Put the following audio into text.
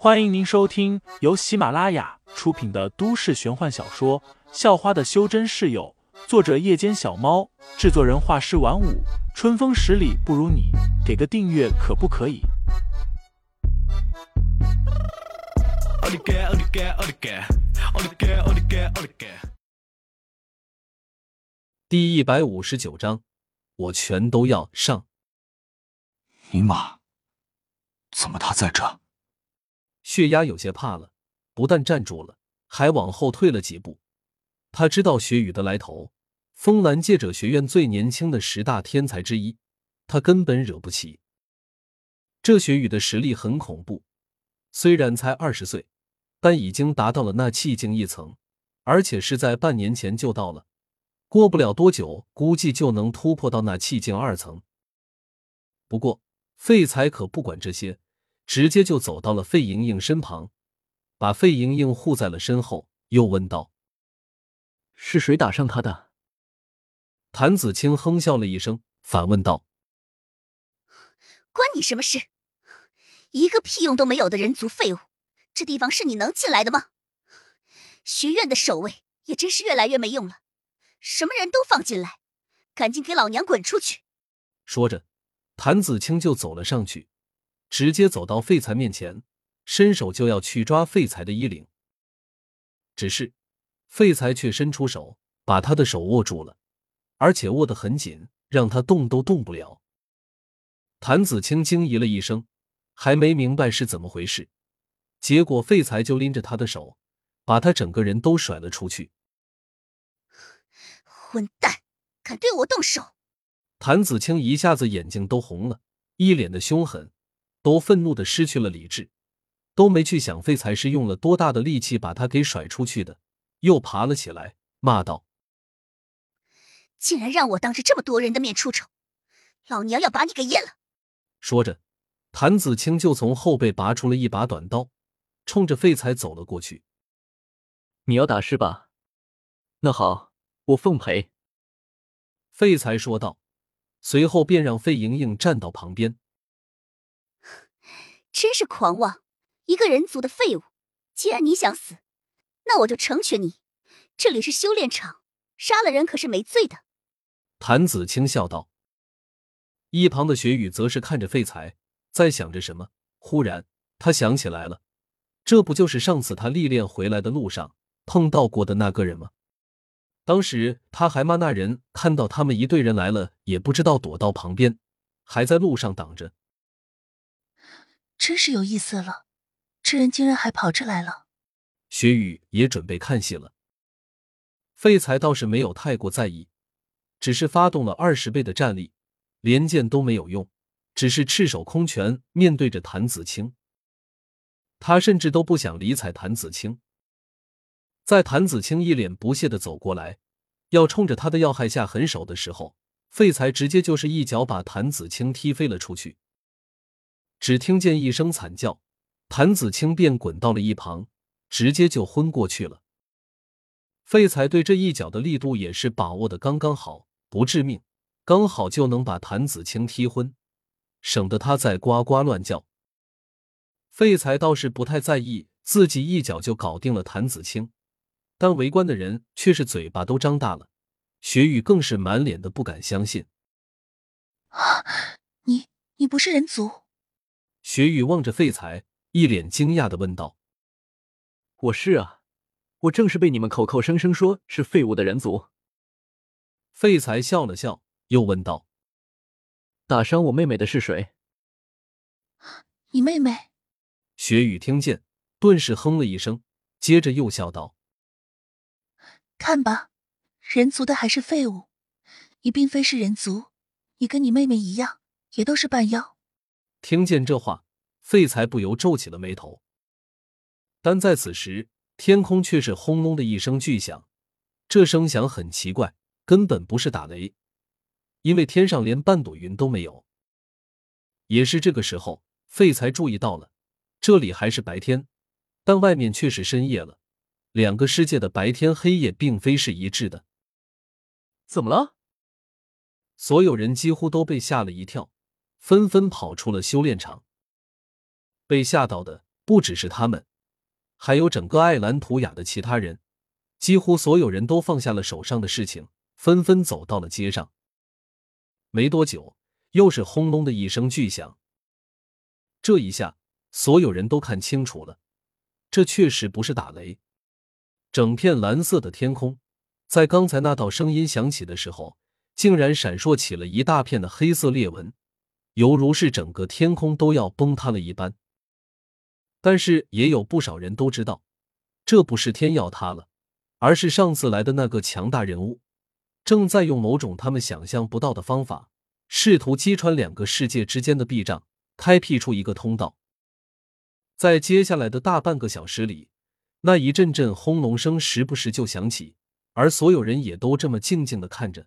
欢迎您收听由喜马拉雅出品的都市玄幻小说《校花的修真室友》，作者：夜间小猫，制作人：画师晚舞，春风十里不如你，给个订阅可不可以？第一百五十九章，我全都要上。尼玛，怎么他在这？血压有些怕了，不但站住了，还往后退了几步。他知道雪雨的来头，风兰界者学院最年轻的十大天才之一，他根本惹不起。这雪雨的实力很恐怖，虽然才二十岁，但已经达到了那气境一层，而且是在半年前就到了。过不了多久，估计就能突破到那气境二层。不过废材可不管这些。直接就走到了费莹莹身旁，把费莹莹护在了身后，又问道：“是谁打伤他的？”谭子清哼笑了一声，反问道：“关你什么事？一个屁用都没有的人族废物，这地方是你能进来的吗？学院的守卫也真是越来越没用了，什么人都放进来，赶紧给老娘滚出去！”说着，谭子清就走了上去。直接走到废材面前，伸手就要去抓废材的衣领，只是废材却伸出手把他的手握住了，而且握得很紧，让他动都动不了。谭子清惊疑了一声，还没明白是怎么回事，结果废材就拎着他的手，把他整个人都甩了出去。混蛋，敢对我动手！谭子清一下子眼睛都红了，一脸的凶狠。都愤怒的失去了理智，都没去想废材是用了多大的力气把他给甩出去的，又爬了起来，骂道：“竟然让我当着这么多人的面出丑，老娘要把你给阉了！”说着，谭子清就从后背拔出了一把短刀，冲着废材走了过去。“你要打是吧？那好，我奉陪。”废材说道，随后便让费莹莹站到旁边。真是狂妄！一个人族的废物，既然你想死，那我就成全你。这里是修炼场，杀了人可是没罪的。谭子清笑道。一旁的雪雨则是看着废材，在想着什么。忽然，他想起来了，这不就是上次他历练回来的路上碰到过的那个人吗？当时他还骂那人，看到他们一队人来了，也不知道躲到旁边，还在路上挡着。真是有意思了，这人竟然还跑这来了。雪雨也准备看戏了。废材倒是没有太过在意，只是发动了二十倍的战力，连剑都没有用，只是赤手空拳面对着谭子清。他甚至都不想理睬谭子清。在谭子清一脸不屑的走过来，要冲着他的要害下狠手的时候，废材直接就是一脚把谭子清踢飞了出去。只听见一声惨叫，谭子清便滚到了一旁，直接就昏过去了。废材对这一脚的力度也是把握的刚刚好，不致命，刚好就能把谭子清踢昏，省得他再呱呱乱叫。废材倒是不太在意自己一脚就搞定了谭子清，但围观的人却是嘴巴都张大了，雪雨更是满脸的不敢相信：“啊，你你不是人族？”雪雨望着废材，一脸惊讶的问道：“我是啊，我正是被你们口口声声说是废物的人族。”废材笑了笑，又问道：“打伤我妹妹的是谁？”你妹妹。雪雨听见，顿时哼了一声，接着又笑道：“看吧，人族的还是废物。你并非是人族，你跟你妹妹一样，也都是半妖。”听见这话，废材不由皱起了眉头。但在此时，天空却是轰隆的一声巨响，这声响很奇怪，根本不是打雷，因为天上连半朵云都没有。也是这个时候，废材注意到了，这里还是白天，但外面却是深夜了。两个世界的白天黑夜并非是一致的。怎么了？所有人几乎都被吓了一跳。纷纷跑出了修炼场，被吓到的不只是他们，还有整个艾兰图雅的其他人，几乎所有人都放下了手上的事情，纷纷走到了街上。没多久，又是轰隆的一声巨响。这一下，所有人都看清楚了，这确实不是打雷。整片蓝色的天空，在刚才那道声音响起的时候，竟然闪烁起了一大片的黑色裂纹，犹如是整个天空都要崩塌了一般。但是也有不少人都知道，这不是天要塌了，而是上次来的那个强大人物，正在用某种他们想象不到的方法，试图击穿两个世界之间的壁障，开辟出一个通道。在接下来的大半个小时里，那一阵阵轰隆声时不时就响起，而所有人也都这么静静的看着。